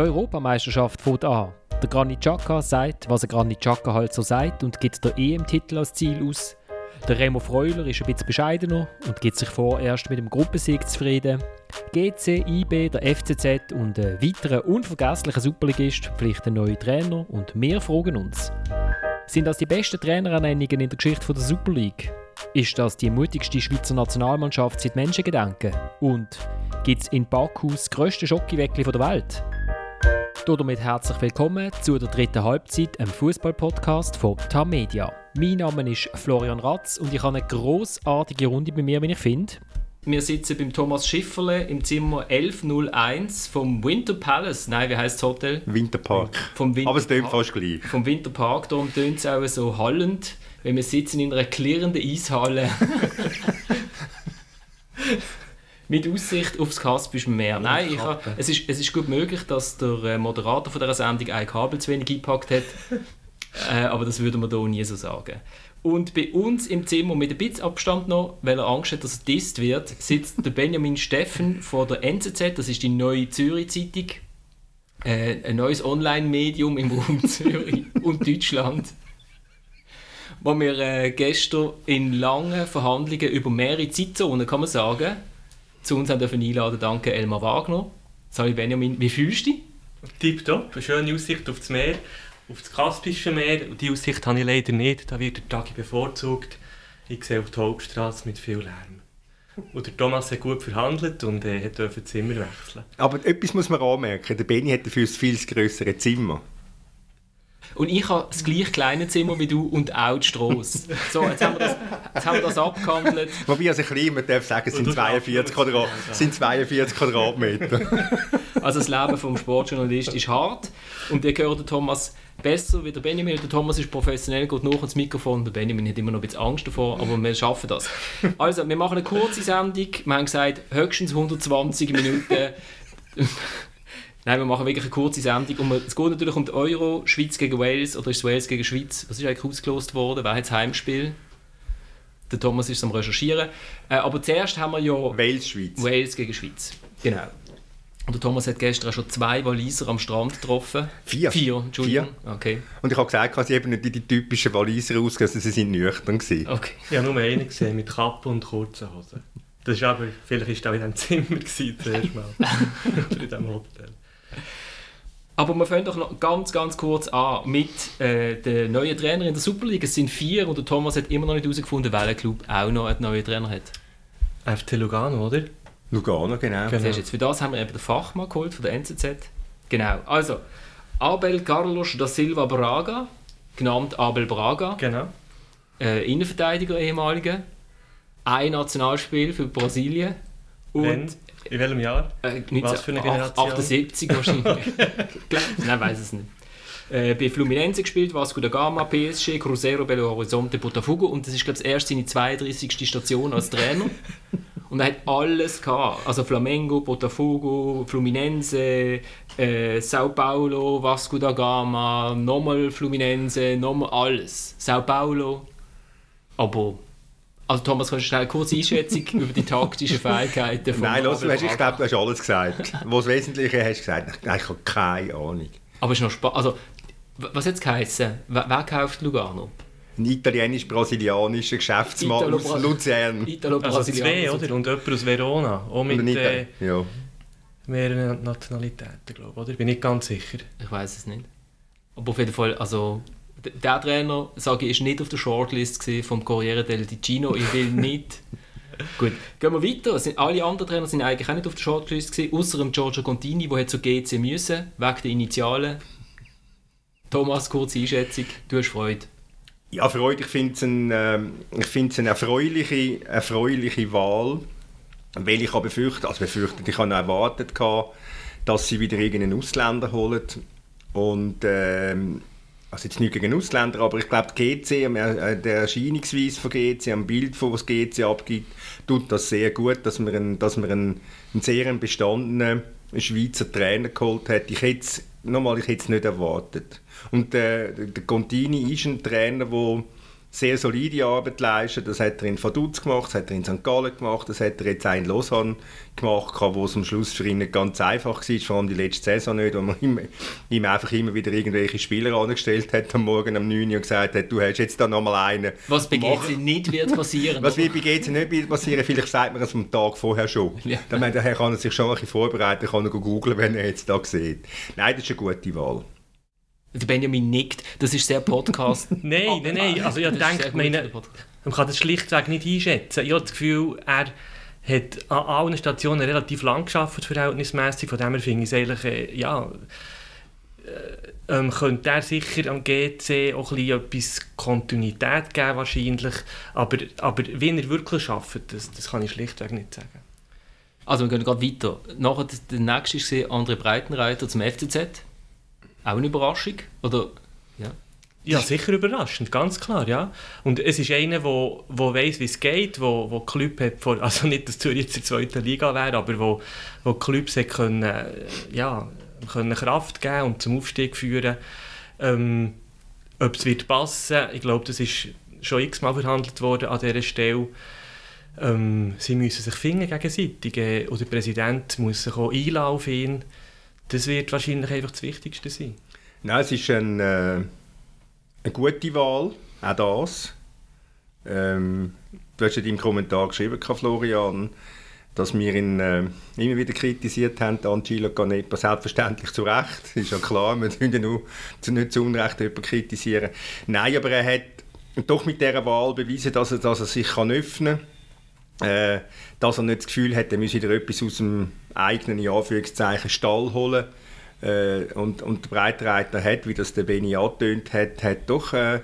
Die Europameisterschaft fängt an. Der Granit Xhaka sagt, was ein Granit Xhaka halt so sagt und gibt der EM-Titel als Ziel aus. Der Remo Freuler ist ein bisschen bescheidener und gibt sich vorerst mit dem Gruppensieg zufrieden. GC, IB, der FCZ und ein weiterer unvergesslicher Superligist verpflichten neue Trainer und wir fragen uns. Sind das die besten Trainerernennungen in der Geschichte der Super League? Ist das die mutigste Schweizer Nationalmannschaft seit Menschengedenken? Und gibt es in Baku das grösste Schokiweckli der Welt? Damit herzlich willkommen zu der dritten Halbzeit, einem Fußball-Podcast von TAM Media. Mein Name ist Florian Ratz und ich habe eine großartige Runde bei mir, wie ich finde. Wir sitzen beim Thomas Schifferle im Zimmer 1101 vom Winter Palace. Nein, wie heißt das Hotel? Winterpark. Vom Winter Aber es tönt fast gleich. Vom Winterpark, darum tönt es auch so hallend, wenn wir sitzen in einer klirrenden Eishalle. mit Aussicht aufs Kaspische Meer. Nein, ich ha, es, ist, es ist gut möglich, dass der äh, Moderator von dieser Sendung ein Kabel zu wenig eingepackt hat. äh, aber das würde man hier nie so sagen. Und bei uns im Zimmer mit ein bisschen Abstand noch, weil er Angst hat, dass er disst wird, sitzt der Benjamin Steffen von der NZZ, das ist die neue Zürich-Zeitung. Äh, ein neues Online-Medium im Raum Zürich und Deutschland. Wo wir äh, gestern in langen Verhandlungen über mehrere Zeitzonen, kann man sagen, zu uns haben dürfen einladen. Danke Elmar Wagner. Sali Benjamin, wie fühlst du dich? Tipptopp, eine schöne Aussicht auf das Meer auf das Kaspische Meer. Und die Aussicht habe ich leider nicht. Da wird der Tag bevorzugt. Ich sehe auf die Hauptstraße mit viel Lärm. Und der Thomas hat gut verhandelt und äh, durfte Zimmer wechseln. Aber etwas muss man anmerken. Der Benny hat dafür ein viel größere Zimmer. Und ich habe das gleich kleine Zimmer wie du und auch die Strasse. So, jetzt haben wir das, jetzt haben wir das abgehandelt. Wobei, also klein, man darf sagen, es sind 42, Quadrat, sind 42 Quadratmeter. Also das Leben vom Sportjournalist ist hart. Und ihr gehört Thomas besser wie der Benjamin. Der Thomas ist professionell, geht noch ans Mikrofon. Der Benjamin hat immer noch ein bisschen Angst davor, aber wir schaffen das. Also, wir machen eine kurze Sendung. Wir haben gesagt, höchstens 120 Minuten. Nein, wir machen wirklich eine kurze Sendung. Und es geht natürlich um die Euro, Schweiz gegen Wales oder ist es Wales gegen Schweiz? Was ist eigentlich ausgelost worden? Wer hat das Heimspiel? Der Thomas ist am Recherchieren. Äh, aber zuerst haben wir ja... Wales-Schweiz. Wales gegen Schweiz. Genau. Und der Thomas hat gestern schon zwei Waliser am Strand getroffen. Vier. Vier, Entschuldigung. Vier. Okay. Und ich habe gesagt, sie eben nicht die, die typischen Waliser ausgesehen, sie sind nüchtern gewesen. Okay. Ich habe nur einen gesehen, mit Kappe und kurzen Hosen. Das ist aber, vielleicht war er in diesem Zimmer gewesen, zuerst mal. Oder in diesem Hotel. Aber wir fangen doch noch ganz, ganz kurz an mit äh, den neuen Trainer in der Super League. Es sind vier und der Thomas hat immer noch nicht herausgefunden, welcher Club auch noch einen neuen Trainer hat. FC Lugano, oder? Lugano, genau. genau. Jetzt, für das haben wir eben den Fachmann geholt von der NZZ. Genau. Also, Abel Carlos da Silva Braga, genannt Abel Braga. Genau. Äh, Innenverteidiger ehemaliger. Ein Nationalspiel für Brasilien. Und Wenn? In welchem Jahr? Äh, Was für eine Generation? 78 wahrscheinlich. Nein, weiß es nicht. Äh, bei Fluminense gespielt, Vasco da Gama, PSG, Cruzeiro, Belo Horizonte, Botafogo und das ist glaube ich erst seine 32. Station als Trainer. und er hat alles gehabt. Also Flamengo, Botafogo, Fluminense, äh, Sao Paulo, Vasco da Gama, nochmal Fluminense, nochmal alles. Sao Paulo. Aber also Thomas, kannst du schnell eine kurze Einschätzung über die taktischen Fähigkeiten von Nein, los, weißt, ich glaube, du hast alles gesagt. Was Wesentliche hast du gesagt. Ich habe keine Ahnung. Aber es ist noch spannend. Also, was hat es geheißen? Wer, wer kauft Lugano? Ein italienisch-brasilianischer Geschäftsmann aus Luzern. Also zwei, oder? Und jemand aus Verona. Auch mit äh, ja. mehreren Nationalitäten, glaube ich. Oder? Bin ich ganz sicher. Ich weiß es nicht. Aber auf jeden Fall, also der Trainer, sage ich, ist nicht auf der Shortlist vom Corriere del Ticino. Ich will nicht. Gut, gehen wir weiter. Sind, alle anderen Trainer sind eigentlich auch nicht auf der Shortlist gewesen, außer Giorgio Contini, der zur GC müssen, wegen der Initialen. Thomas, kurze Einschätzung. Du hast Freude. Ja, Freude. Ich finde es ein, ähm, eine erfreuliche, erfreuliche Wahl. Weil ich habe befürchtet, also befürchtet, ich habe erwartet, dass sie wieder irgendeinen Ausländer holen. Und ähm, also jetzt nicht gegen Ausländer, aber ich glaube, die GC, äh, der Erscheinungsweise von GC, am Bild, von was GC abgibt, tut das sehr gut, dass man einen, dass man einen, einen sehr bestandenen Schweizer Trainer geholt hat. Ich hätte es nochmal, ich hätte es nicht erwartet. Und äh, der Contini ist ein Trainer, der sehr solide Arbeit leisten. Das hat er in Vaduz gemacht, das hat er in St. Gallen gemacht, das hat er jetzt auch in Lausanne gemacht, wo es am Schluss für ihn nicht ganz einfach war, vor allem die letzte Saison nicht, wo man ihm, ihm einfach immer wieder irgendwelche Spieler angestellt hat am Morgen um 9 Uhr und gesagt hat, du hast jetzt da nochmal einen. Was bei GC nicht wird passieren. Was wird bei GC nicht wird passieren, vielleicht sagt man es am Tag vorher schon. Ja. Dann daher kann er sich schon ein bisschen vorbereiten, kann er googeln, wenn er jetzt da sieht. Nein, das ist eine gute Wahl. Der Benjamin nickt, das ist sehr Podcast. nein, nein, nein. Also ich denke, meine, man kann das schlichtweg nicht einschätzen. Ich habe das Gefühl, er hat an allen Stationen relativ lang geschafft, verhältnismäßig. Von dem her finde ich es eigentlich, äh, ja, äh, ähm, könnte er sicher am GC auch ein etwas Kontinuität geben wahrscheinlich. Aber, aber wie er wirklich schafft, das, das kann ich schlichtweg nicht sagen. Also wir gehen gerade weiter. Nachher der nächste ist André Breitenreiter zum FCZ. Auch eine Überraschung? Oder, ja. Ja, sicher überraschend, ganz klar, ja. Und es ist einer, der wo, wo weiss, wie es geht, wo, wo Club hat, vor, also nicht, dass Zürich jetzt in der zweiten Liga wäre, aber wo, wo Clubs können, ja, können Kraft geben und zum Aufstieg führen. Ähm, ob es wird passen, ich glaube, das ist schon x-mal verhandelt worden an dieser Stelle. Ähm, sie müssen sich finden gegenseitig äh, und der Präsident muss sich auch einladen auf das wird wahrscheinlich einfach das Wichtigste sein. Nein, es ist ein, äh, eine gute Wahl, auch das. Ähm, du hast ja in deinem Kommentar geschrieben, Florian, dass wir ihn äh, immer wieder kritisiert haben, Angelo Canepa, selbstverständlich zu Recht, ist ja klar, wir können ja nur nicht zu Unrecht jemanden kritisieren. Nein, aber er hat doch mit dieser Wahl bewiesen, dass er, dass er sich kann öffnen kann, äh, dass er nicht das Gefühl hat, er müsse wieder etwas aus dem eigenen in Anführungszeichen Stall holen. Äh, und, und der Breitreiter hat, wie das der Benny angetönt hat, hat doch äh,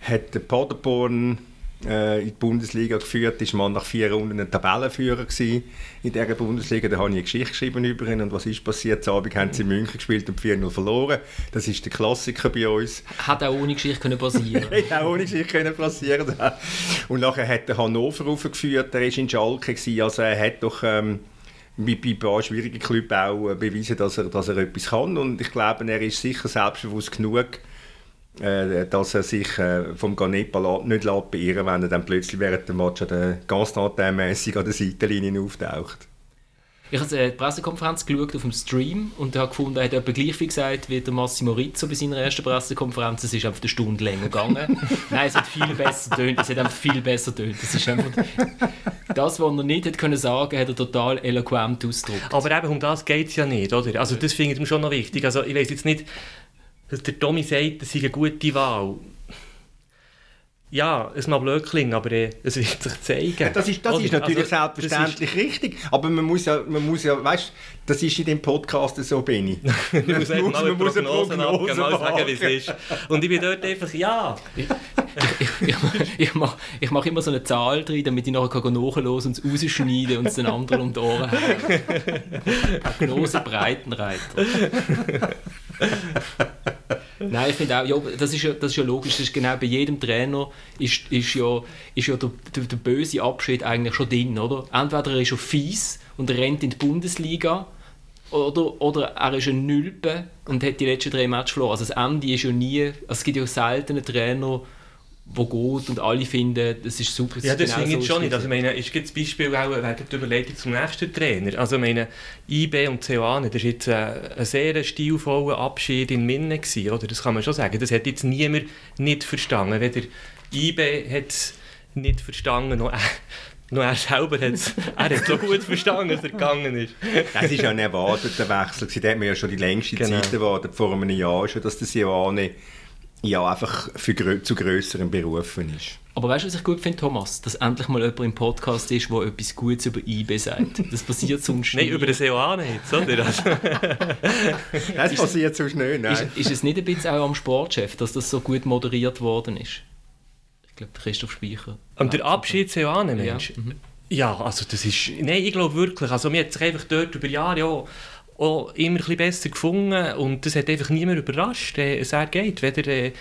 hat der Paderborn äh, in die Bundesliga geführt, ist man nach vier Runden ein Tabellenführer gewesen in dieser Bundesliga. Da habe ich eine Geschichte geschrieben über ihn und was ist passiert? Am Abend haben sie in München gespielt und 4-0 verloren. Das ist der Klassiker bei uns. Hat auch ohne Geschichte können passieren Ja, auch ohne Geschichte können passieren Und nachher hat er Hannover aufgeführt, er war in Schalke, gewesen. also er hat doch... Ähm, bei, bei ein schwierigen Clubs auch äh, beweisen, dass er, dass er etwas kann. Und ich glaube, er ist sicher selbstbewusst genug, äh, dass er sich äh, vom Ganepa nicht beirren wenn er dann plötzlich während dem Match ganz mäßig an der Seitenlinie auftaucht. Ich habe eine Pressekonferenz geschaut auf dem Stream und habe gefunden, er hat etwa gleich viel gesagt wie der Massimo Rizzo bei seiner ersten Pressekonferenz. Es ist einfach eine Stunde länger gegangen. Nein, es hat viel besser tönt. Es hat einfach viel besser tönt. Ist einfach das, was er nicht hätte können sagen, hat er total eloquent ausgedrückt. Aber eben um das geht es ja nicht, oder? Also das finde ich schon noch wichtig. Also ich weiß jetzt nicht, dass der Tommy sagt, das sei eine gute Wahl ja, es mag blöd klingen, aber äh, es wird sich zeigen. Das ist, das ist natürlich also, selbstverständlich ist, richtig, aber man muss ja, man muss ja, weißt, das ist in dem Podcast so, Benny. man muss, man muss, eine Prognose, Prognose mal sagen, wie es ist. Und ich bin dort einfach, ja. ich, ich, ich, mache ich mach immer so eine Zahl drin, damit ich nachher nachhören und es rausschneiden und es den anderen um die Ohren haben. Prognose Breitenreiter. Nein, ich finde auch, ja, das, ist ja, das ist ja logisch, das ist genau bei jedem Trainer ist, ist ja, ist ja der, der, der böse Abschied eigentlich schon drin, oder? Entweder er ist schon fies und rennt in die Bundesliga oder, oder er ist ein Nülpe und hat die letzten drei Matches verloren. Also das Ende ist ja nie, also es gibt ja selten einen Trainer, wo geht und alle finden, das ist super. Ja, das genau finde ich schon nicht. Also, ich meine, ist das Beispiel auch wegen der Überleitung zum nächsten Trainer. Also, ich meine, IB und Ceoane, das war jetzt ein, ein sehr stilvoller Abschied in Minne gewesen, oder? Das kann man schon sagen. Das hat jetzt niemand nicht verstanden. Weder IB hat es nicht verstanden, noch, noch er selber hat es so gut verstanden, dass er gegangen ist. Das ist ja ein erwarteter Wechsel. Da hat man ja schon die längste genau. Zeit erwartet, vor einem Jahr schon, dass der Ceoane ja, einfach für, zu grösseren Berufen ist. Aber weißt du, was ich gut finde, Thomas? Dass endlich mal jemand im Podcast ist, der etwas Gutes über IB sagt. Das passiert sonst nicht. Nein, über den SEO nicht, oder? das passiert sonst nicht, nein. Ist, ist, es nicht ein bisschen auch am Sportchef, dass das so gut moderiert worden ist? Ich glaube, Christoph Speicher. Und der Abschied SEO Mensch? Ja. Mhm. ja, also das ist... Nein, ich glaube wirklich. Also mir hat sich einfach dort über Jahre... Ja, auch immer ein besser gefunden und das hat einfach niemand überrascht, äh, es er geht, weder äh,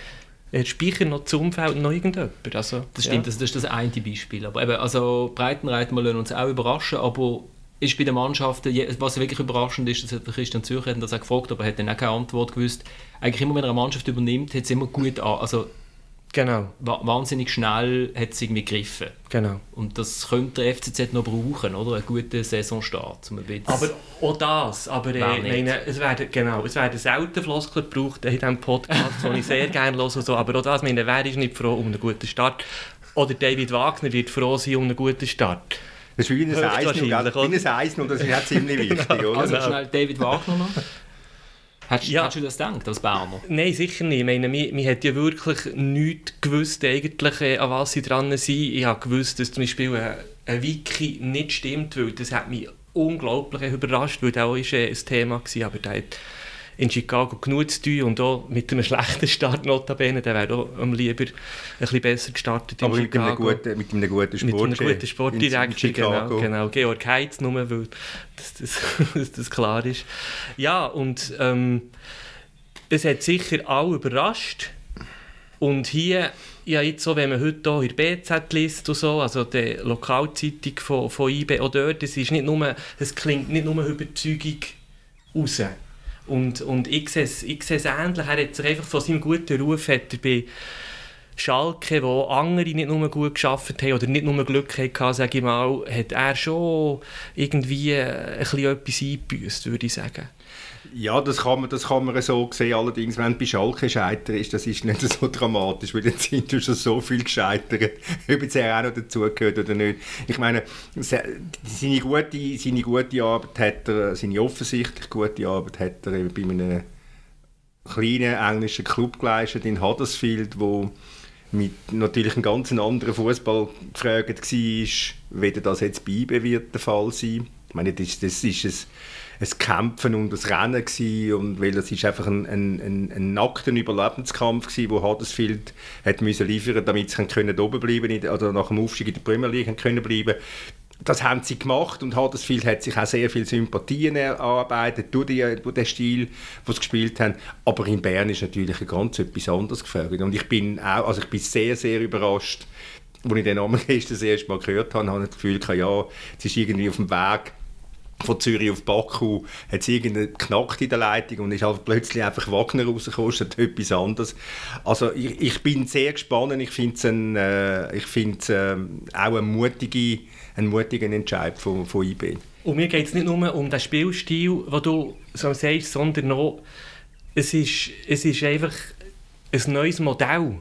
der Speicher noch zum Umfeld noch irgendjemand. Also, das stimmt, ja. das, das ist das eine Beispiel. Aber eben, also Breitenreiter, wir uns auch überraschen, aber ist bei den Mannschaften, was wirklich überraschend ist, das hat Christian Zürcher das auch gefragt, aber er hat dann auch keine Antwort gewusst. Eigentlich immer, wenn er eine Mannschaft übernimmt, hat es immer gut an, also Genau, wa wahnsinnig schnell hat es irgendwie gegriffen. genau. Und das könnte der FCZ noch brauchen, oder? Einen guten Saisonstart. Um ein bisschen Aber auch das, aber äh, meine, es werden, genau, es werden selten Floskeln gebraucht in diesem Podcast, den ich sehr gerne höre und so, aber auch das, meine, wer ist nicht froh um einen guten Start? Oder David Wagner wird froh sein um einen guten Start. Das ist wie ein Höchstwahrscheinlich, Eisen, oder? wie ein Eisen, das ist ja ziemlich wichtig, oder? Also Genau. schnell David Wagner noch. Hättest, Ja. hättest du das gedacht, als Berner? Nein, sicher nicht. Ich meine, mir hat ja wirklich nichts gewusst, eigentlich, äh, an was sie dran sind. Ich habe gewusst, dass zum Beispiel ein, ein Wiki nicht stimmt, weil das hat mich unglaublich überrascht, weil das auch ist, äh, ein Thema war, aber hat in Chicago genug zu tun und auch mit einem schlechten Start notabene, der wäre auch am lieber ein bisschen besser gestartet in Aber mit einem, Chicago. guten, mit einem guten Sport. Mit einem guten Sportdirektor, genau, genau. Georg Heitz nur, weil das, das, das klar ist. Ja, und ähm, es hat sicher alle überrascht. Und hier, ja jetzt so, wenn man heute hier in der BZ liest und so, also die Lokalzeitung von, von IB, auch dort, es, ist nicht nur, es klingt nicht nur Überzeugung raus. Und, und ich sehe es ich sehe es ähnlich, er hat sich einfach von seinem guten Ruf hat er bei Schalke, wo andere nicht nur gut geschafft haben oder nicht nur Glück hatten, sage ich mal, hat er schon irgendwie ein bisschen etwas eingebüßt, würde ich sagen. Ja, das kann, man, das kann man so sehen. Allerdings, wenn du bei Schalke scheiter ist, das ist nicht so dramatisch, weil dann sind schon so viel gescheitert, ob jetzt er auch noch dazugehört oder nicht. Ich meine, se- seine gute, seine gute Arbeit hat er, seine offensichtlich gute Arbeit hat er bei einem kleinen englischen Club geleistet in Huddersfield, wo mit natürlich einem ganz anderen Fußball gefragt war, weder das jetzt bei IB wird der Fall sein. Ich meine, das, das ist ein, ein Kämpfen und ein Rennen gewesen, und weil das ist einfach ein, ein, ein, ein nackter Überlebenskampf gewesen, wo Huddersfield hat müssen liefern, damit sie können oben bleiben oder nach dem Aufstieg in der Premier League können bleiben. Das haben sie gemacht und Huddersfield hat sich auch sehr viel Sympathien erarbeitet durch, die, durch den Stil, den sie gespielt haben. Aber in Bern ist natürlich ganz etwas anderes gefragt. Und ich bin auch, also ich bin sehr, sehr überrascht, als ich den Namen gestern das erste Mal gehört habe, habe ich das Gefühl, ja, es ist irgendwie auf dem Weg von Zürich auf Baku hat es irgendeinen knackt in der Leitung und ist halt plötzlich einfach Wagner rausgekommen, statt etwas anderes. Also ich, ich bin sehr gespannt, ich finde es äh, ähm, auch ein, mutige, ein mutigen Entscheid von, von IB. Und mir geht es nicht nur um den Spielstil, den du so sagst, sondern auch, es ist, es ist einfach ein neues Modell.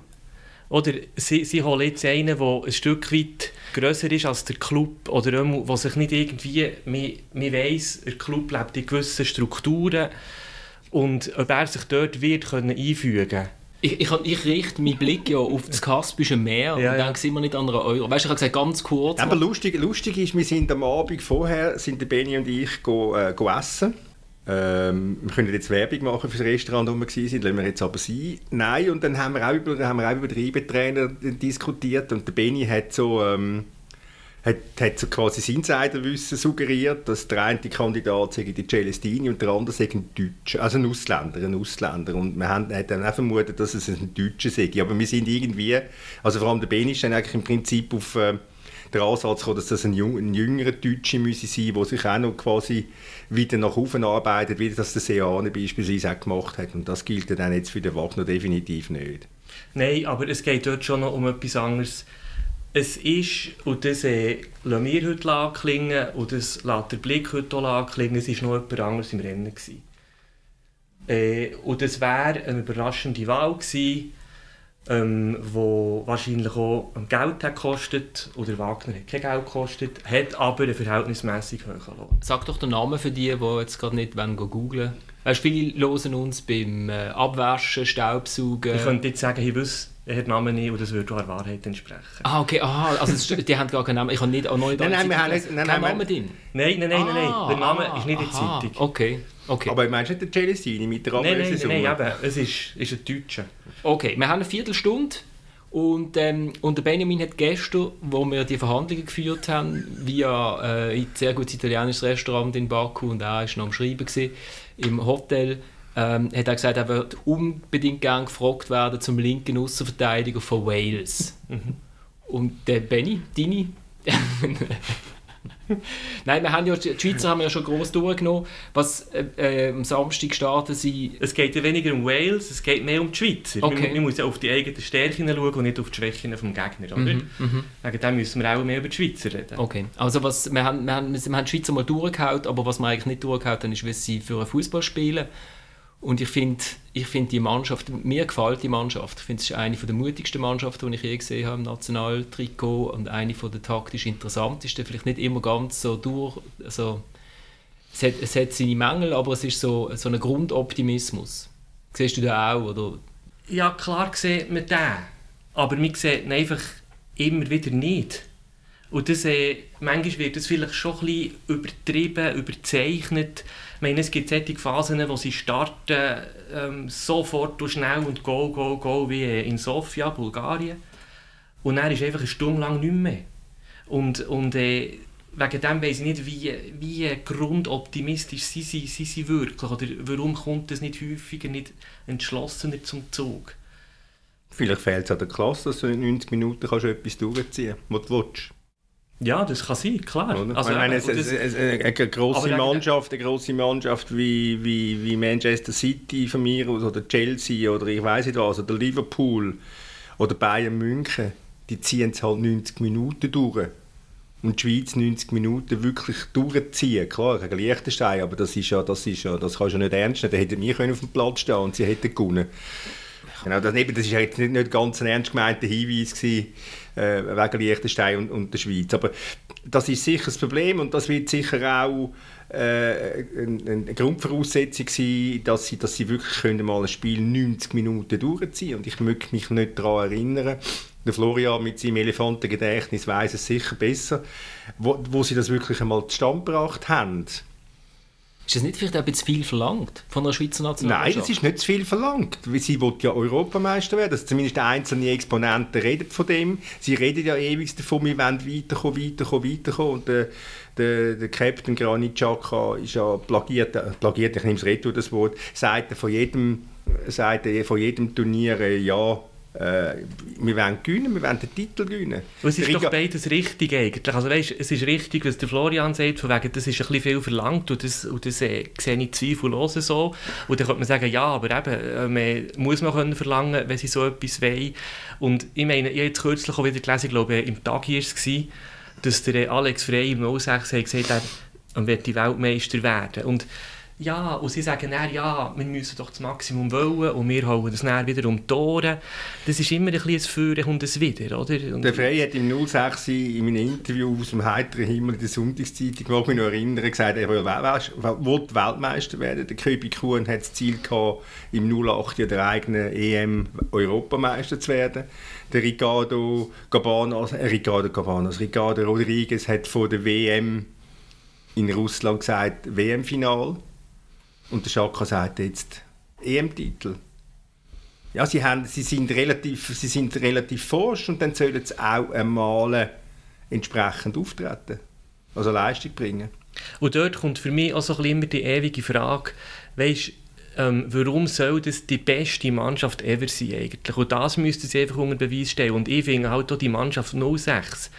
Oder sie, sie holen jetzt einen, der ein Stück weit grösser ist als der Club oder wo sich nicht irgendwie, man, man weiss, der Club lebt in gewissen Strukturen und ob er sich dort wird können einfügen Ich, ich, ich richte meinen Blick ja auf das Kaspische Meer und Ja, ja. denke immer nicht an einen Euro. Weißt du, ich habe gesagt, ganz kurz. Aber lustig, lustig ist, wir sind am Abend vorher, sind der Benny und ich go, äh, go essen. Ähm, wir können jetzt Werbung machen für das Restaurant, wo wir waren, lassen wir jetzt aber sein. Nein, und dann haben wir auch über, haben wir auch über den IB-Trainer diskutiert und der Benny hat so, ähm, hat, hat so quasi das Insiderwissen suggeriert, dass der eine Kandidat sei die Celestini und der andere sei ein Deutscher, also ein Ausländer, ein Ausländer. Und wir haben hat dann auch vermutet, dass es ein Deutscher sei. Aber wir sind irgendwie, also vor allem der Benny ist dann eigentlich im Prinzip auf äh, den Ansatz gekommen, dass das ein, jung, ein jüngerer Deutscher müsse sein, der sich auch noch quasi wieder nach oben arbeitet, wie das der Seane beispielsweise auch gemacht hat. Und das gilt dann jetzt für den Wagner definitiv nicht. Nein, aber es geht dort schon noch um etwas anderes. Es ist, und das äh, lassen wir heute anklingen, und das lässt der Blick heute auch anklingen, es war noch jemand anderes im Rennen. Äh, und das wäre eine überraschende Wahl gewesen, ähm, wo wahrscheinlich auch Geld hat gekostet, oder Wagner hat kein Geld gekostet, hat aber einen verhältnismäßig hohen Lohn. Sag doch den Namen für die, die jetzt gerade nicht wollen, googlen Weißt du, viele hören uns beim äh, Abwaschen, Staubsaugen. Ich könnte jetzt sagen, ich wüsste den Namen nicht, und das würde der Wahrheit entsprechen. Ah, okay, aha, also die haben gar keinen Namen. Ich habe nicht, auch noch nicht Nein, nein, wir haben nicht- nein, Kein nein, Name drin? Nein, nein, nein, nein, nein. Ah, der Name ah, ist nicht in der Zeitung. Okay, okay. Aber meinst du nicht der Celestini mit der Nein, nein, nein, nein, eben, es ist, ist ein Deutscher. Okay, wir haben eine Viertelstunde und, ähm, und der Benjamin hat gestern, wo wir die Verhandlungen geführt haben, via äh, ein sehr gutes italienisches Restaurant in Baku und er war noch am Schreiben gewesen, im Hotel, ähm, hat er gesagt, er wird unbedingt gern gefragt werden zum linken Außenverteidiger von Wales. Und der Benny, deine, Nein, wir haben ja, die Schweizer haben ja schon gross durchgenommen. Was äh, äh, am Samstag starten sie... Es geht ja weniger um Wales, es geht mehr um die Schweizer. Okay. Man, man muss ja auf die eigenen Stärken schauen und nicht auf die Schwächen vom Gegner, oder? Mhm, mhm. Wegen dem müssen wir auch mehr über die Schweizer reden. Okay, also was, wir, haben, wir, haben, wir haben die Schweizer mal durchgehauen, aber was wir eigentlich nicht durchgehauen haben, ist, wie sie für einen Fußball spielen. Und ich finde ich find die Mannschaft, mir gefällt die Mannschaft. Ich finde, es ist eine der mutigsten Mannschaften, die ich je gesehen habe im Nationaltrikot und eine der taktisch interessantesten. Vielleicht nicht immer ganz so durch, also es hat, es hat seine Mängel, aber es ist so, so ein Grundoptimismus. Siehst du den auch? Oder? Ja, klar sieht man den. Aber man sieht ihn einfach immer wieder nicht. Und das, äh, manchmal wird das vielleicht schon ein bisschen übertrieben, überzeichnet. Meine, es gibt solche Phasen, wo sie starten ähm, sofort und schnell und go, go, go, wie in Sofia, Bulgarien. Und dann ist einfach eine Stunde lang nicht mehr. Und, und äh, wegen dem weiss ich nicht, wie, wie grundoptimistisch sie, sie, sie sind wirklich. Oder warum kommt das nicht häufiger, nicht entschlossener zum Zug? Vielleicht fehlt es an der Klasse, dass du in 90 Minuten kannst du etwas durchziehen kannst, was du willst. Ja, das kann sein, klar. Oder? Also, ich meine, eben, es, es, es, eine wegen- Mannschaft, eine grosse Mannschaft wie, wie, wie Manchester City von mir aus, oder Chelsea oder ich weiß nicht was, oder Liverpool oder Bayern München, die ziehen es halt 90 Minuten durch. Und die Schweiz 90 Minuten wirklich durchziehen. Klar, gegen Liechtenstein, aber das ist ja, das ist ja, das kannst du ja nicht ernst nehmen. Da hätten wir auf dem Platz stehen und sie hätten gewonnen. Genau, das, eben, das jetzt nicht, nicht ganz ein ernst gemeinter Hinweis gewesen, äh, wegen Liechtenstein und, und der Schweiz. Aber das ist sicher das Problem und das wird sicher auch äh, eine, Grundvoraussetzung sein, dass sie, dass sie wirklich mal ein Spiel 90 Minuten durchziehen Und ich möchte mich nicht daran erinnern, der Florian mit seinem Elefantengedächtnis weiß es sicher besser, wo, wo sie das wirklich einmal zustande gebracht haben. Ist das nicht vielleicht auch ein bisschen viel verlangt von der Schweizer Nein, Nationalmannschaft? das ist nicht zu viel verlangt. Sie will ja Europameister werden. Also zumindest einzelne Exponenten reden von dem. Sie reden ja ewig davon, wir wollen weiterkommen, weiterkommen, weiterkommen. Und der, der, der Captain Granit Xhaka ist ja plagiert, äh, plagiert ich nehme es retour, das Wort, sagt von jedem, sagt von jedem Turnier, äh, ja, äh, wir wollen gewinnen, wir wollen den Titel gewinnen. Und es ist doch beides richtig eigentlich. Also weißt, es ist richtig, was der Florian sagt, von wegen, das ist ein bisschen viel verlangt und das, und das äh, sehe ich zweifellos so. Und dann könnte man sagen, ja, aber eben, äh, man muss man können verlangen, wenn sie so etwas wollen. Und ich meine, ich habe jetzt kürzlich auch wieder gelesen, ich glaube, im Tag war es, dass der Alex Frey im 06 hat gesagt hat, er wird Weltmeister werden. Und ja, und sie sagen dann, ja, wir müssen doch das Maximum wollen und wir hauen das dann wieder um die Tore. Das ist immer ein bisschen ein Führen und ein Wieder, oder? Und Der Frey hat im 06 in einem Interview aus dem heiteren Himmel in der Sonntagszeitung, mag mich noch erinnern, gesagt, er will, Wel- will Weltmeister werden. Der Köbi Kuhn hat das Ziel gehabt, im 08 in der eigenen EM Europameister zu werden. Der Ricardo Gabanas, äh, Ricardo Gabanas, Ricardo Rodriguez hat vor der WM in Russland gesagt, WM-Final. Und der Schaka sagt jetzt EM-Titel. Ja, sie, haben, sie, sind relativ, sie sind relativ forsch und dann sollen sie auch einmal entsprechend auftreten. Also Leistung bringen. Und dort kommt für mich auch so immer die ewige Frage, weißt, ähm, warum soll das die beste Mannschaft ever sein eigentlich? Und das müsste sie einfach unter Beweis stellen. Und ich finde halt auch die Mannschaft 06,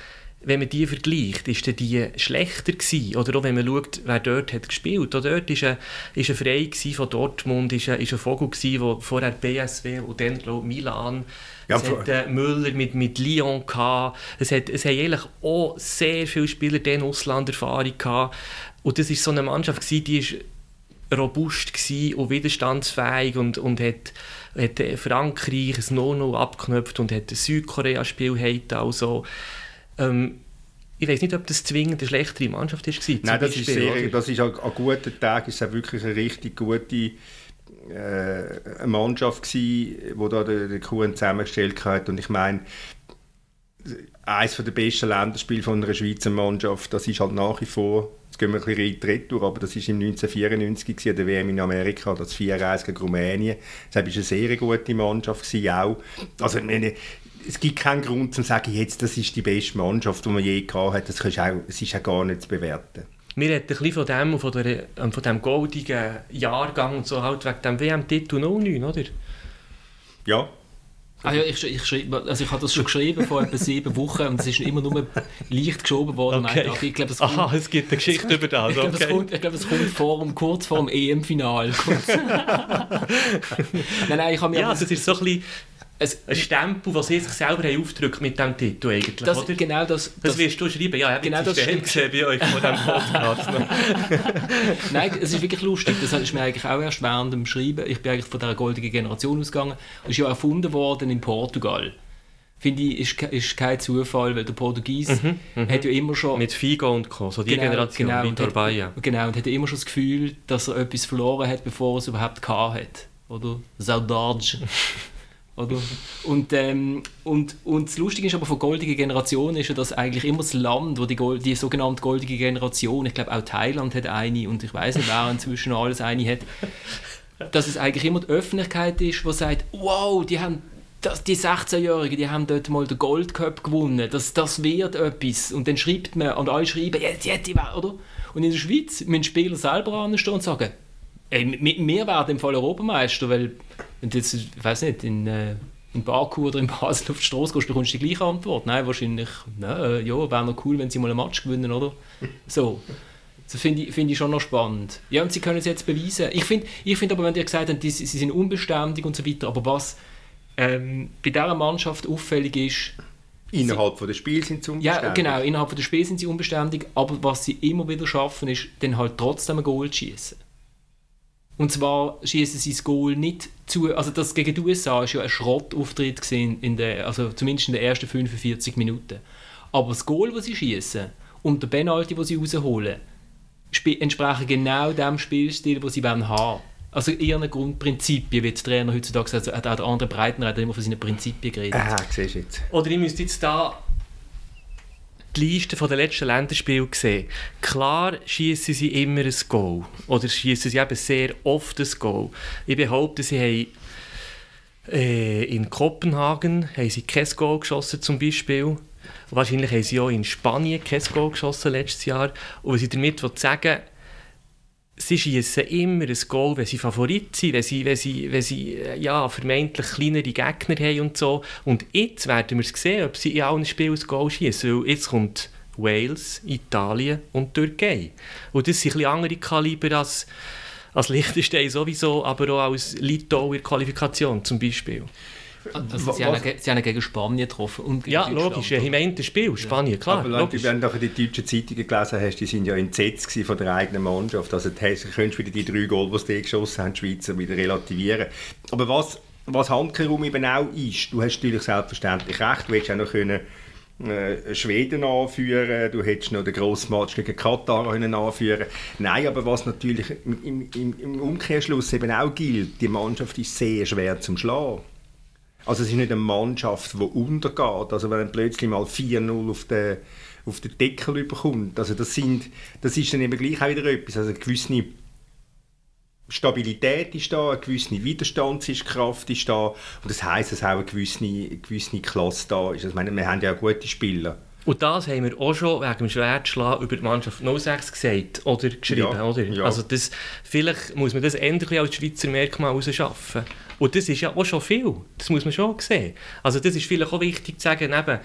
wenn man die vergleicht, ist die schlechter gewesen. Oder auch wenn man schaut, wer dort hat gespielt. Auch dort ist ein, ist ein Frey von Dortmund, ist ein, ist ein Vogel der vorher BSW und dann, glaube ich, Milan. Ja, es hat äh, Müller mit, mit Lyon gehabt. Es, hat, es haben eigentlich auch sehr viele Spieler dann Auslanderfahrung gehabt. Und das ist so eine Mannschaft gewesen, die ist robust gsi und widerstandsfähig und, und hat, hat Frankreich ein No-No abgeknöpft und hat ein Südkorea-Spiel also ähm, ich weiß nicht, ob das zwingend eine schlechtere Mannschaft ist gewesen, Nein, das ist, Beispiel, sehr, oder? das ist an, an guten Tagen ist es wirklich eine richtig gute äh, Mannschaft die da der, der Kuhn zusammengestellt hat. Und ich meine, eines der besten Länderspiele von einer Schweizer Mannschaft, das ist halt nach wie vor, jetzt gehen wir ein bisschen in die Retour, aber das ist im 1994 gewesen, der WM in Amerika, das 4-1 gegen Rumänien. Das war eine sehr gute Mannschaft gewesen, auch. Also, ich meine, es gibt keinen Grund zu sagen, jetzt, das ist die beste Mannschaft, die man je gehabt hat. Das kannst du auch, es ist auch gar nicht zu bewerten. Wir reden ein bisschen von dem, von, der, ähm, von dem goldigen Jahrgang und so, halt wegen dem WM-Titel 09, oder? Ja, Ah ja, ich, ich, schreib, also ich habe das schon geschrieben vor etwa sieben Wochen und es ist immer nur leicht geschoben worden. Okay. Nein, ich glaube, es Aha, es gibt eine Geschichte über das, ich glaube, okay. es kommt, ich glaube, es kommt vor, kurz vor dem EM-Final. nein, nein, ich habe mir... Ja, also es ist so ein bisschen ein Stempel, den sie sich selber haben aufgedrückt mit diesem Titel eigentlich, das, oder? genau das, Das, das, wirst du schreiben. Ja, ich habe Genau das stimmt. gesehen bei euch vor diesem Podcast. Nein, es ist wirklich lustig. Das ist mir eigentlich auch erst während dem Schreiben. Ich bin eigentlich von dieser goldenen Generation ausgegangen. Es ist ja erfunden worden in Portugal. Finde ich, ist, ist kein Zufall, weil der Portugies hat ja immer schon... mit Figo und Co. So die Genau, Generation, genau, hat- Baia. Genau, und hat immer schon das Gefühl, dass er etwas verloren hat, bevor er es überhaupt gehabt hat. Oder? Saudade. Oder? Und, ähm, und, und das Lustige ist aber von goldigen Generation ist ja, dass eigentlich immer das Land, wo die, Gold, die sogenannte goldige Generation, ich glaube auch Thailand hat eine und ich weiß nicht, wer inzwischen alles eine hat, dass es eigentlich immer die Öffentlichkeit ist, die sagt, wow, die haben das, die 16-Jährigen, die haben dort mal den Gold Cup gewonnen, das, das wird etwas. Und dann schreibt man, und alle schreiben, jetzt, jetzt, oder? Und in der Schweiz müssen Spieler selber anstehen und sagen, ey, wir werden im Fall Europameister, weil, wenn du jetzt, ich weiß nicht, in, äh, in Baku oder in Basel auf die Straße gehst, bekommst du die gleiche Antwort. Nein, wahrscheinlich, na, äh, ja, wäre noch cool, wenn sie mal einen Match gewinnen, oder? So. Das finde ich, find ich schon noch spannend. Ja, und sie können es jetzt beweisen. Ich finde ich find aber, wenn die gesagt haben, die, sie sind unbeständig und so weiter, aber was ähm, bei dieser Mannschaft auffällig ist, Innerhalb von des Spiels sind sie ja, unbeständig. genau, innerhalb des Spiels sind sie unbeständig, aber was sie immer wieder schaffen, ist dann halt trotzdem ein Goal zu schießen. Und zwar schießen sie das Goal nicht zu, also das gegen die USA war ja ein Schrottauftritt in der, also zumindest in den ersten 45 Minuten. Aber das Goal, das sie schießen und der Penalty, den sie rausholen, entsprechen genau dem Spielstil, den sie wollen haben Also ihren Grundprinzipien, wie die Trainer heutzutage sagen, also auch der andere Breitenreiter hat immer von seinen Prinzipien geredet. Ah, siehst du jetzt. Oder ich müsste jetzt da die Liste der letzten Länderspiele sehen. Klar schießen sie immer ein Goal. Oder schießen sie eben sehr oft ein Goal. Ich behaupte, sie haben äh, in Kopenhagen haben sie kein Goal geschossen zum Beispiel. Wahrscheinlich haben sie auch in Spanien kein Goal geschossen letztes Jahr. Und was ich damit will sagen sie schießen immer ein Goal, wenn sie Favorit sind, wenn sie, wenn sie, wenn sie äh, ja, vermeintlich kleinere Gegner haben und so. Und jetzt werden wir sehen, ob sie in allen Spielen ein Goal schießen. Jetzt kommt Wales, Italien und Türkei. Und das sind ein andere Kaliber als, als Liechtenstein sowieso, aber auch als Litauen in der Qualifikation zum Beispiel. Also sie, haben, sie haben gegen Spanien getroffen. Und gegen Ja, logisch, ja, oder? im Ende Spiel, Spanien, klar, Aber wenn logisch. du, wenn du die deutschen Zeitungen gelesen hast, die sind ja entsetzt von der eigenen Mannschaft. Also du hast- könntest wieder die drei Goal, die sie geschossen haben, die Schweizer, wieder relativieren. Aber was, was Handkerum eben auch ist, du hast natürlich selbstverständlich recht, du hättest auch noch können, äh, Schweden anführen, du hättest noch den grossen Match gegen Katar können anführen Nein, aber was natürlich im, im, im Umkehrschluss eben auch gilt, die Mannschaft ist sehr schwer zum Schlagen. Also es ist nicht eine Mannschaft, die untergeht. Also wenn plötzlich mal 4-0 auf den, auf den Deckel überkommt, also das, sind, das ist dann eben gleich auch wieder etwas. Also eine gewisse Stabilität ist da, eine gewisse Widerstandskraft ist da und das heisst, dass auch eine gewisse, eine gewisse Klasse da ist. Also ich meine, wir haben ja auch gute Spieler. Und das haben wir auch schon wegen dem Schwertschlag über die Mannschaft 06 gesagt oder geschrieben, Ja, oder? ja. Also das, vielleicht muss man das endlich als Schweizer Merkmal rausschaffen. Und das ist ja auch schon viel. Das muss man schon sehen. Also das ist vielleicht auch wichtig zu sagen, eben,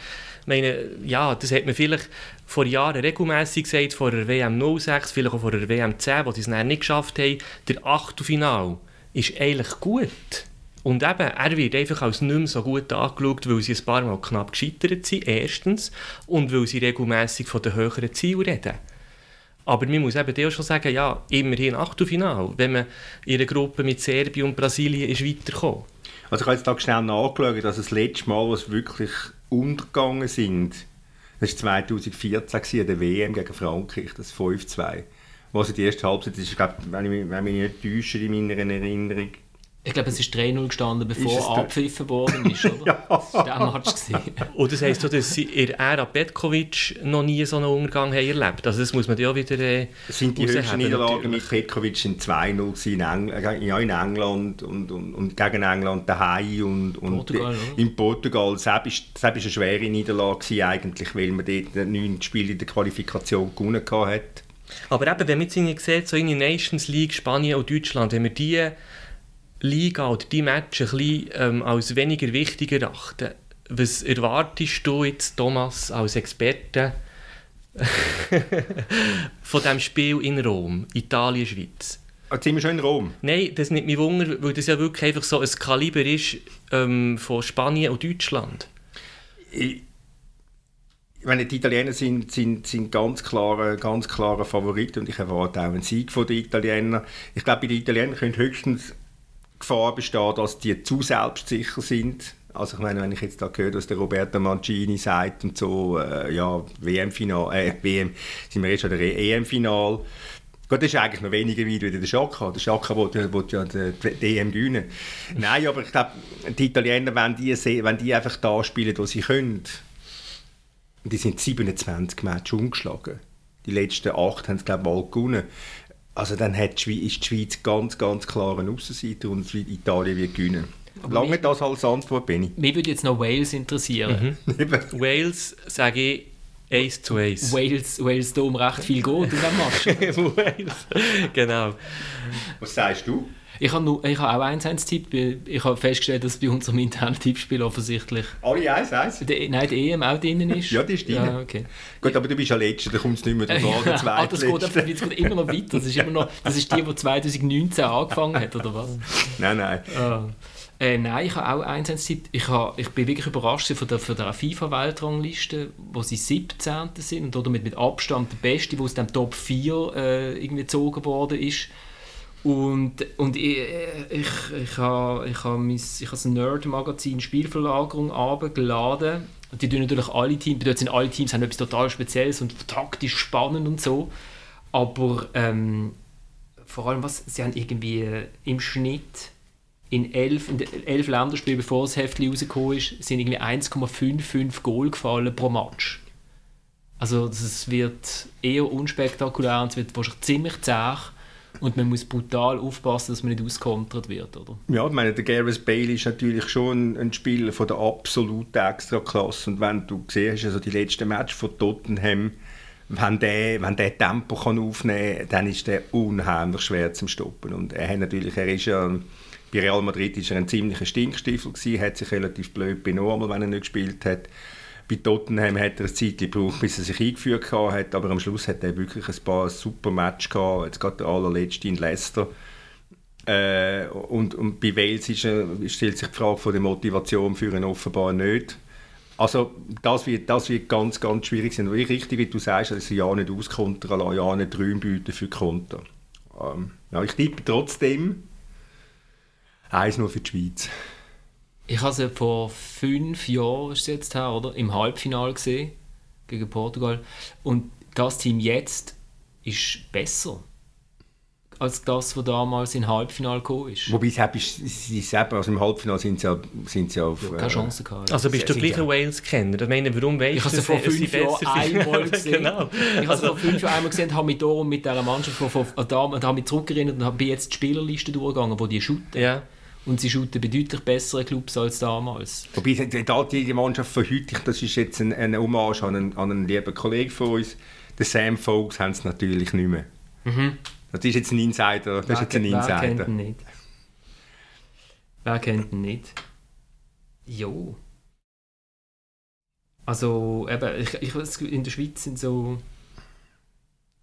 meine, ja, das hat man vielleicht vor Jahren regelmäßig gesagt, vor der WM 06, vielleicht auch vor der WM 10, wo sie es nicht geschafft haben. Der Achtelfinal ist eigentlich gut. Und eben, er wird einfach als nicht mehr so gut angeschaut, weil sie ein paar Mal knapp gescheitert sind, erstens, und weil sie regelmäßig von den höheren Zielen reden. Aber man muss eben auch schon sagen, ja, immerhin Achtelfinal, wenn man in einer Gruppe mit Serbien und Brasilien ist weitergekommen. Also ich habe jetzt da schnell nachgeschaut, dass das letzte Mal, was wirklich untergegangen sind, das war 2014 gewesen, an der WM gegen Frankreich, das 5-2. Wo also die erste Halbzeit, das ist, glaub, wenn ich mich, wenn ich mich nicht täusche in meiner Erinnerung, Ich glaube, es ist 3-0 gestanden, bevor abgepfiffen worden ist, oder? Ja. Das war der Match. gewesen. Und das heisst auch, dass sie in der Ära Petkovic noch nie so einen Untergang haben erlebt. Also das muss man ja wieder äh, Es sind die höchsten Niederlagen mit Petkovic sind 2-0 gewesen in, Engl äh, ja, in England und, und, und gegen England daheim und, und Portugal, oder? in Portugal. Das war ist, das ist eine schwere Niederlage eigentlich, weil man dort neun Spiele in der Qualifikation gewonnen hat. Aber eben, wenn man jetzt sieht, so in der Nations League, Spanien und Deutschland, wenn wir die Liga oder die Match ein bisschen ähm, als weniger wichtig erachten. Was erwartest du jetzt, Thomas, als Experte von diesem Spiel in Rom, Italien-Schweiz? Jetzt sind wir schon in Rom. Nein, das nimmt mich Wunder, weil das ja wirklich einfach so ein Kaliber ist ähm, von Spanien und Deutschland. Ich, ich meine, die Italiener sind, sind, sind ganz klare, ganz klare Favoriten und ich erwarte auch einen Sieg von den Italienern. Ich glaube, bei den Italienern könnte höchstens Gefahr bestehen, dass die zu selbstsicher sind. Also ich meine, wenn ich jetzt da höre, dass der Roberto Mancini sagt und so, äh, ja, WM-Final, äh, WM, sind wir jetzt schon der EM-Final. Gut, das ist eigentlich noch weniger weit wie der Schaka. Der Schaka will, will ja die EM gewinnen. Nein, aber ich glaube, die Italiener, wenn die, wenn die einfach da spielen, wo sie können, die sind 27 Matches umgeschlagen. Die letzten acht haben sie, glaube ich, mal gewonnen. Also dann hat die Schweiz, ist die Schweiz ganz, ganz klar ein Aussenseiter und Italien wird gewinnen. Aber Lange mich, das als Antwort, Benni. Mich würde jetzt noch Wales interessieren. Mhm. Wales, sage ich, 1 zu 1. Wales, Wales da um recht viel geht in diesem Match. Wales, genau. Was sagst du? Ich habe, nur, ich habe auch 1-1-Tipp. Ich habe festgestellt, dass bei unserem internen Tippspiel offensichtlich... Alle 1-1? Nein, die EM auch drin ist. ja, die ist drin. Ja, okay. Gut, aber du bist ja Letzter, da kommt es nicht mehr drauf an, der ah, das geht, einfach, das geht immer noch weiter. Das ist, immer noch, das ist die, die 2019 angefangen hat, oder was? Nein, nein. Ah. Äh, nein, ich habe auch 1-1-Tipp. Ich, ich bin wirklich überrascht von der, von der FIFA-Weltrangliste, wo sie 17. sind und damit mit Abstand der Beste, der aus dem Top 4 äh, irgendwie gezogen worden ist. Und, und ich, ich, ich habe ich habe ich das Nerd-Magazin Spielverlagerung abgeladen. Und die tun natürlich alle Teams, dort sind alle Teams haben etwas total Spezielles und taktisch spannend und so. Aber ähm, vor allem, was, sie haben irgendwie im Schnitt in elf, in elf Länderspielen, bevor das Heft rausgekommen ist, sind irgendwie 1,55 Goal gefallen pro Match. Also das wird eher unspektakulär und es wird wahrscheinlich ziemlich zäh. Und man muss brutal aufpassen, dass man nicht auskontert wird, oder? Ja, ich meine, der Gareth Bale ist natürlich schon ein Spieler von der absoluten Extraklasse. Und wenn du siehst, also die letzten Match von Tottenham, wenn der, wenn der Tempo kann aufnehmen kann, dann ist der unheimlich schwer zu stoppen. Und er hat natürlich, er ist ja, bei Real Madrid ist er ein ziemlicher Stinkstiefel gewesen, hat sich relativ blöd benommen, wenn er nicht gespielt hat. Bei Tottenham hat er ein Zeit gebraucht, bis er sich eingeführt hat, aber am Schluss hat er wirklich ein paar super Matches gehabt, jetzt gerade der allerletzte in Leicester. Äh, und, und bei Wales ist, äh, stellt sich die Frage von der Motivation für ihn offenbar nicht. Also das wird, das wird ganz, ganz schwierig sein. Wie richtig, wie du sagst, also ja nicht auskontern lassen, ja nicht Räume bieten für Konter. Ähm, ja, ich tippe trotzdem eins nur für die Schweiz. Ich habe sie vor fünf Jahren ist jetzt her, oder? im Halbfinale gesehen gegen Portugal. Und das Team jetzt ist besser als das, was damals im Halbfinale gekommen ist. Wobei sie selber, also im Halbfinale sind sie ja, sind sie auf... keine Chance gehabt. Also bist du gleich ein Wales-Kenner? Ich meine, warum weißt ich du, dass vor fünf Jahren einmal gesehen. genau. Ich habe also, vor fünf Jahren einmal gesehen, habe mich darum mit dieser Mannschaft von, von, von, und habe mich zurückerinnert und habe jetzt die Spielerliste durchgegangen, wo die shooten. Ja. Und sie shooten bei deutlich besseren Clubs als damals. Wobei die Mannschaft von heute, das ist jetzt ein, ein Hommage an einen, an einen lieben Kollegen von uns, den Sam Folks haben es natürlich nicht mehr. Mhm. Das ist jetzt ein Insider. Das wer, ist jetzt ein Insider. Wer kennt ihn nicht? Wer kennt ihn nicht? Jo. Also, eben, ich, ich, in der Schweiz sind so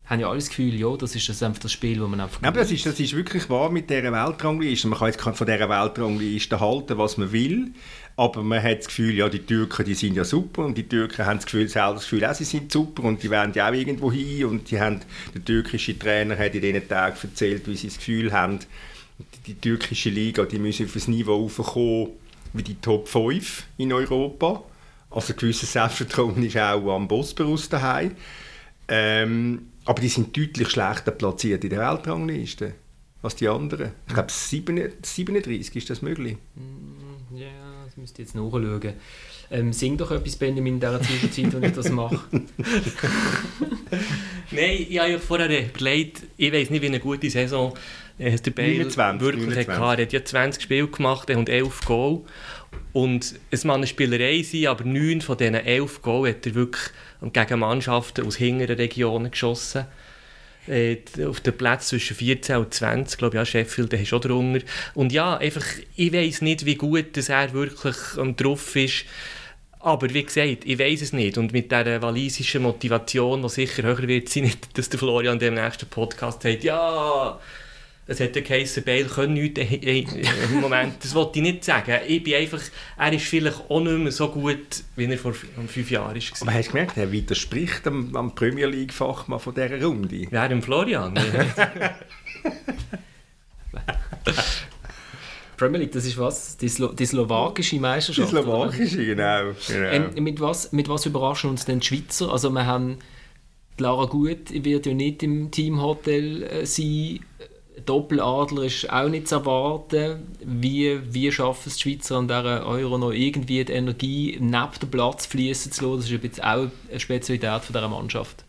haben ja alles das Gefühl, ja, das ist das einfach das Spiel, das man einfach... Ja, aber das ist, das ist wirklich wahr mit dieser Weltrangliste. Man kann jetzt von dieser Weltrangliste halten, was man will, aber man hat das Gefühl, ja, die Türken, die sind ja super und die Türken haben das Gefühl, selber das Gefühl, auch, sie sind super und die werden ja auch irgendwo hin und die haben, der türkische Trainer hat in diesen Tagen erzählt, wie sie das Gefühl haben, die, die türkische Liga, die müssen auf das Niveau raufkommen wie die Top 5 in Europa. Also ein gewisses Selbstvertrauen ist auch am Bosporus daheim. Ähm, aber die sind deutlich schlechter platziert in der Weltrangliste als die anderen. Ich glaube, 37 ist das möglich. Mm, ja, das müsst ihr jetzt nachschauen. Ähm, sing doch etwas, Benjamin, in dieser Zwischenzeit, wenn ich das mache. Nein, ich habe vorher überlegt, ich weiß nicht, wie eine gute Saison äh, der Bale 29, wirklich 29. hatte. Er hat ja 20 Spiele gemacht und 11 Goal. Und es mag eine Spielerei sein, aber 9 von diesen 11 Goal hat er wirklich gegen Mannschaften aus hinteren Regionen geschossen. Äh, auf den Platz zwischen 14 und 20, glaube ich, ja, Sheffield, da hast du auch drunter. Und ja, einfach, ich weiß nicht, wie gut dass er wirklich ähm, drauf ist. Aber wie gesagt, ich weiß es nicht. Und mit dieser walisischen Motivation, die sicher höher wird sein, dass der Florian dem nächsten Podcast sagt, ja, es ja geheißen, Bale kann nichts im Moment. Das wollte ich nicht sagen. Ich bin einfach, er ist vielleicht auch nicht mehr so gut, wie er vor fünf Jahren war. Aber hast du gemerkt, er widerspricht am, am Premier League-Fachmann von dieser Runde? Wer, dem Florian? Premier League, das ist was? Die, Slo die slowakische Meisterschaft? Die slowakische, genau. genau. Ähm, mit, was, mit was überraschen uns denn die Schweizer? Also wir haben, Lara Gut wird ja nicht im Teamhotel äh, sein. Doppeladler ist auch nicht zu erwarten. Wie, wie schaffen es die Schweizer an dieser Euro noch irgendwie die Energie neben dem Platz fließen zu lassen? Das ist jetzt auch eine Spezialität von dieser Mannschaft.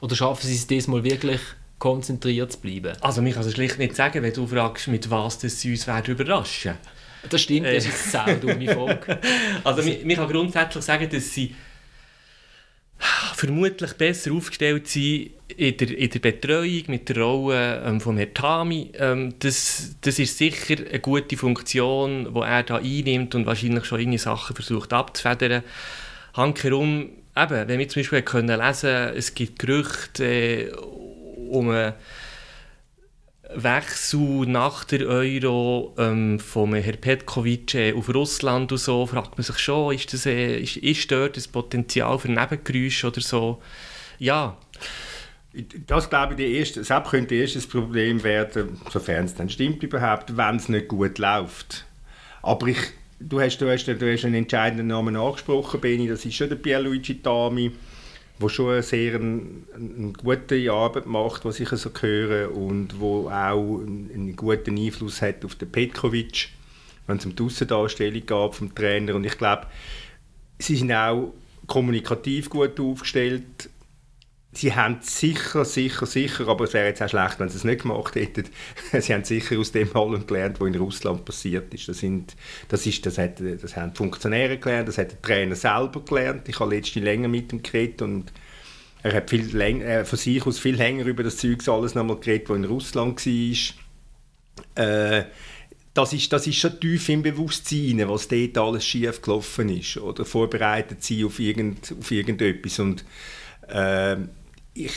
Oder schaffen sie es diesmal wirklich konzentriert zu bleiben? Also mich kann es schlicht nicht sagen, wenn du fragst, mit was das sie uns werden überraschen Das stimmt, das ist eine sehr dumme Frage. also ich kann grundsätzlich sagen, dass sie vermutlich besser aufgestellt sind in der, in der Betreuung mit der Rolle ähm, von Herrn Tami. Ähm, das, das ist sicher eine gute Funktion, die er da einnimmt und wahrscheinlich schon irgendwie Sachen versucht abzufedern. Hankerum, eben, wenn wir zum Beispiel können lesen es gibt Gerüchte äh, um eine Wechsel nach der Euro ähm, von Herrn Petkovic äh, auf Russland und so, fragt man sich schon, ist, das, äh, ist, ist dort das Potenzial für Nebengeräusche oder so? Ja. Das glaube ich, die erste, das könnte erstes Problem werden, sofern es dann stimmt überhaupt, wenn es nicht gut läuft. Aber ich, du, hast, du, hast, du hast einen entscheidenden Namen angesprochen, Beni, das ist schon der Pierluigi Tami wo schon eine sehr eine, eine gute Arbeit macht, was ich so höre, und wo auch einen, guten Einfluss hat auf den Petkovic, wenn es um die Aussendarstellung geht vom Trainer. Und ich glaube, sie sind auch kommunikativ gut aufgestellt sie haben sicher, sicher, sicher, aber es wäre jetzt auch schlecht, wenn sie es nicht gemacht hätten, sie haben sicher aus dem allem gelernt, was in Russland passiert ist. Das, sind, das, ist, das, hat, das haben die Funktionäre gelernt, das hat der Trainer selber gelernt. Ich habe letztens länger mit ihm geredet und er hat viel länger, äh, von sich aus viel länger über das Zeug alles nochmal geredet, was in Russland war. Äh, das ist, das ist schon tief im Bewusstsein, was dort alles schief gelaufen ist oder vorbereitet sein auf, irgend, auf irgendetwas. Und äh, ich,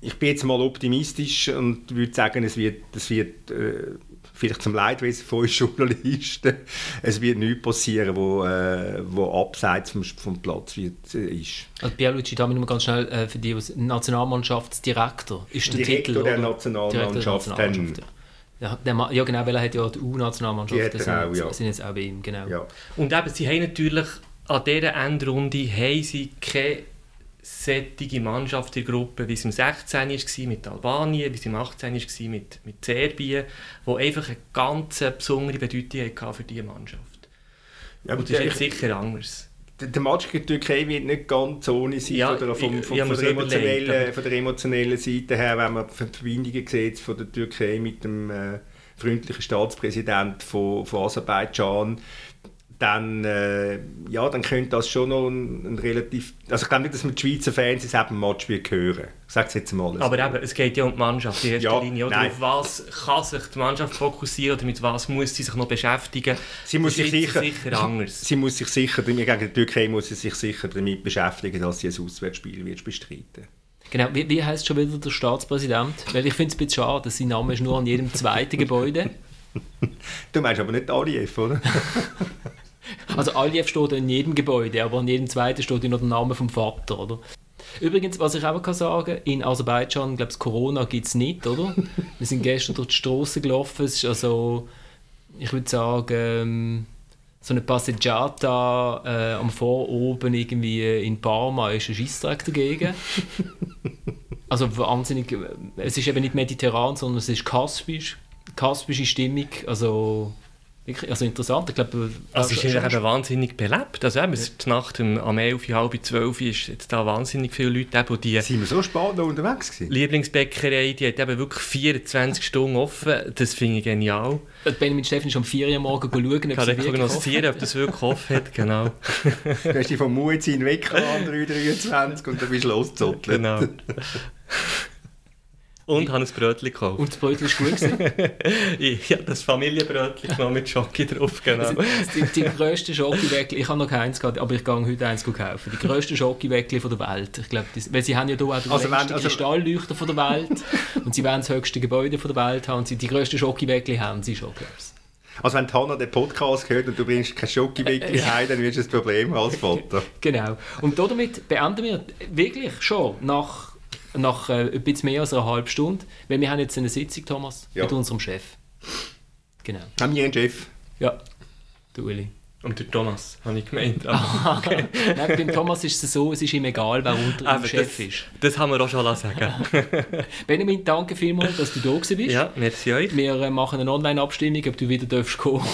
ich bin jetzt mal optimistisch und würde sagen, es wird, es wird äh, vielleicht zum Leidwesen von uns Journalisten, es wird nichts passieren, wo, äh, wo abseits vom, vom Platz wird, äh, ist. Also Pierluigi, da nur ganz schnell äh, für die Nationalmannschaftsdirektor ist der Direktor Titel, der Nationalmannschaft. Der Nationalmannschaft ja. Der, ja, genau, weil er hat ja die U-Nationalmannschaft. Die sind, auch, ja. sind jetzt auch bei ihm, genau. Ja. Und eben, sie haben natürlich an dieser Endrunde haben sie keine sättige Mannschaft in der Gruppe, wie es im 16. war mit Albanien, wie es im 18. war mit, mit Serbien, wo einfach eine ganz besondere Bedeutung hatte für diese Mannschaft. Ja, Und das ist sicher anders. Der, der Match gegen die Türkei wird nicht ganz ohne sein, ja, von, vom, vom, von, der emotionellen, von der emotionellen Seite her, wenn man die Verbindungen sieht von der Türkei mit dem äh, freundlichen Staatspräsidenten von, von Aserbaidschan dann, äh, ja, dann könnte das schon noch ein, ein relativ... Also ich glaube nicht, dass man die Schweizer Fans in diesem Match hören Ich sage es jetzt mal. Aber eben, es geht ja um die Mannschaft in erster ja, Linie. Oder? Auf was kann sich die Mannschaft fokussieren oder mit was muss sie sich noch beschäftigen? Sie muss sich sicher, sicher anders. Sie muss sich sicher, gegen die Türkei muss sie sich sicher damit beschäftigen, dass sie ein Auswärtsspiel wird bestreiten Genau, wie, wie heißt schon wieder der Staatspräsident? Weil ich finde es ein bisschen schade, dass sein Name ist nur an jedem zweiten Gebäude. Du meinst aber nicht Aliyev, oder? Also Aliyev steht in jedem Gebäude, aber in jedem zweiten steht noch der Name vom Vater, oder? Übrigens, was ich auch kann in Aserbaidschan, glaube ich, Corona gibt es nicht, oder? Wir sind gestern durch die Straße gelaufen, es ist also, ich würde sagen, ähm, so eine Passeggiata äh, am Voroben irgendwie in Parma ist ein Scheissdreck dagegen. also wahnsinnig, äh, es ist eben nicht mediterran, sondern es ist kaspisch, kaspische Stimmung, also also interessant. Ich glaube, also es ist eben wahnsinnig belebt. Also eben, ja. die Nacht um 11, halb 12 ist jetzt da wahnsinnig viele Leute, die die Sind wir so spät noch unterwegs gewesen? Lieblingsbäckerei, die hat eben wirklich 24 Stunden offen. Das finde ich genial. Benjamin Steffen ist um 4 Uhr morgen schauen, ob Kann ich prognostizieren, ob das wirklich offen hat, genau. du hast dich vom Muezzin weg an 3,23 und dann bist du losgezottelt. Genau. Und habe ein Brötchen gekauft. Und das Brötchen war gut. Gewesen. ich habe das Familienbrötchen genommen mit Schoki drauf, genau. Also, die, die grössten Schokiwäckchen, ich habe noch keins gehabt, aber ich gehe heute eins kaufen. Die grössten Schokiwäckchen von der Welt. Ich glaube, weil sie haben ja hier auch den Also wenn- längsten also- Kristallleuchter von der Welt und sie wollen das höchste Gebäude von der Welt haben und sie die grössten Schokiwäckchen haben sie schon, glaube ich. Also wenn die Hanna den Podcast hört und du bringst kein Schokiwickel heim, dann wirst du ein Problem haben als Vater. Genau. Und damit beenden wir wirklich schon nach, nach äh, ein bisschen mehr als einer halben Stunde, weil wir haben jetzt eine Sitzung, Thomas, Ja. mit unserem Chef. Genau. Haben wir einen Chef? Ja, du Uli. Und der Thomas, habe ich gemeint. Aber Nein, beim Thomas ist es so, es ist ihm egal, wer unter ihm Aber Chef das, ist. das haben wir auch schon sagen Benjamin, danke vielmals, dass du da gewesen bist. Ja, merci euch. Wir äh, machen eine Online-Abstimmung, ob du wieder darfst kommen.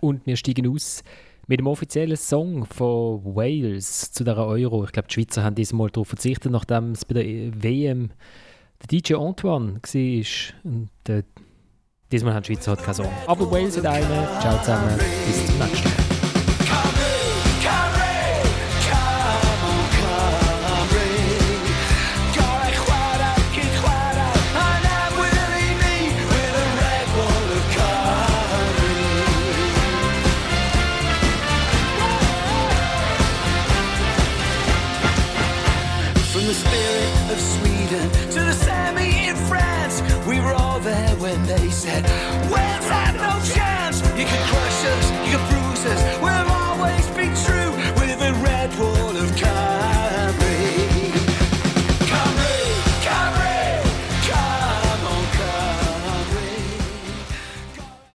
Und wir steigen aus mit dem offiziellen Song von Wales zu der Euro. Ich glaube, die Schweizer haben diesmal darauf verzichtet, nachdem es bei der WM der DJ Antoine war. Und äh, diesmal haben die Schweizer halt keinen Song. Aber Wales hat einen. Ciao zusammen. Bis zum nächsten Mal.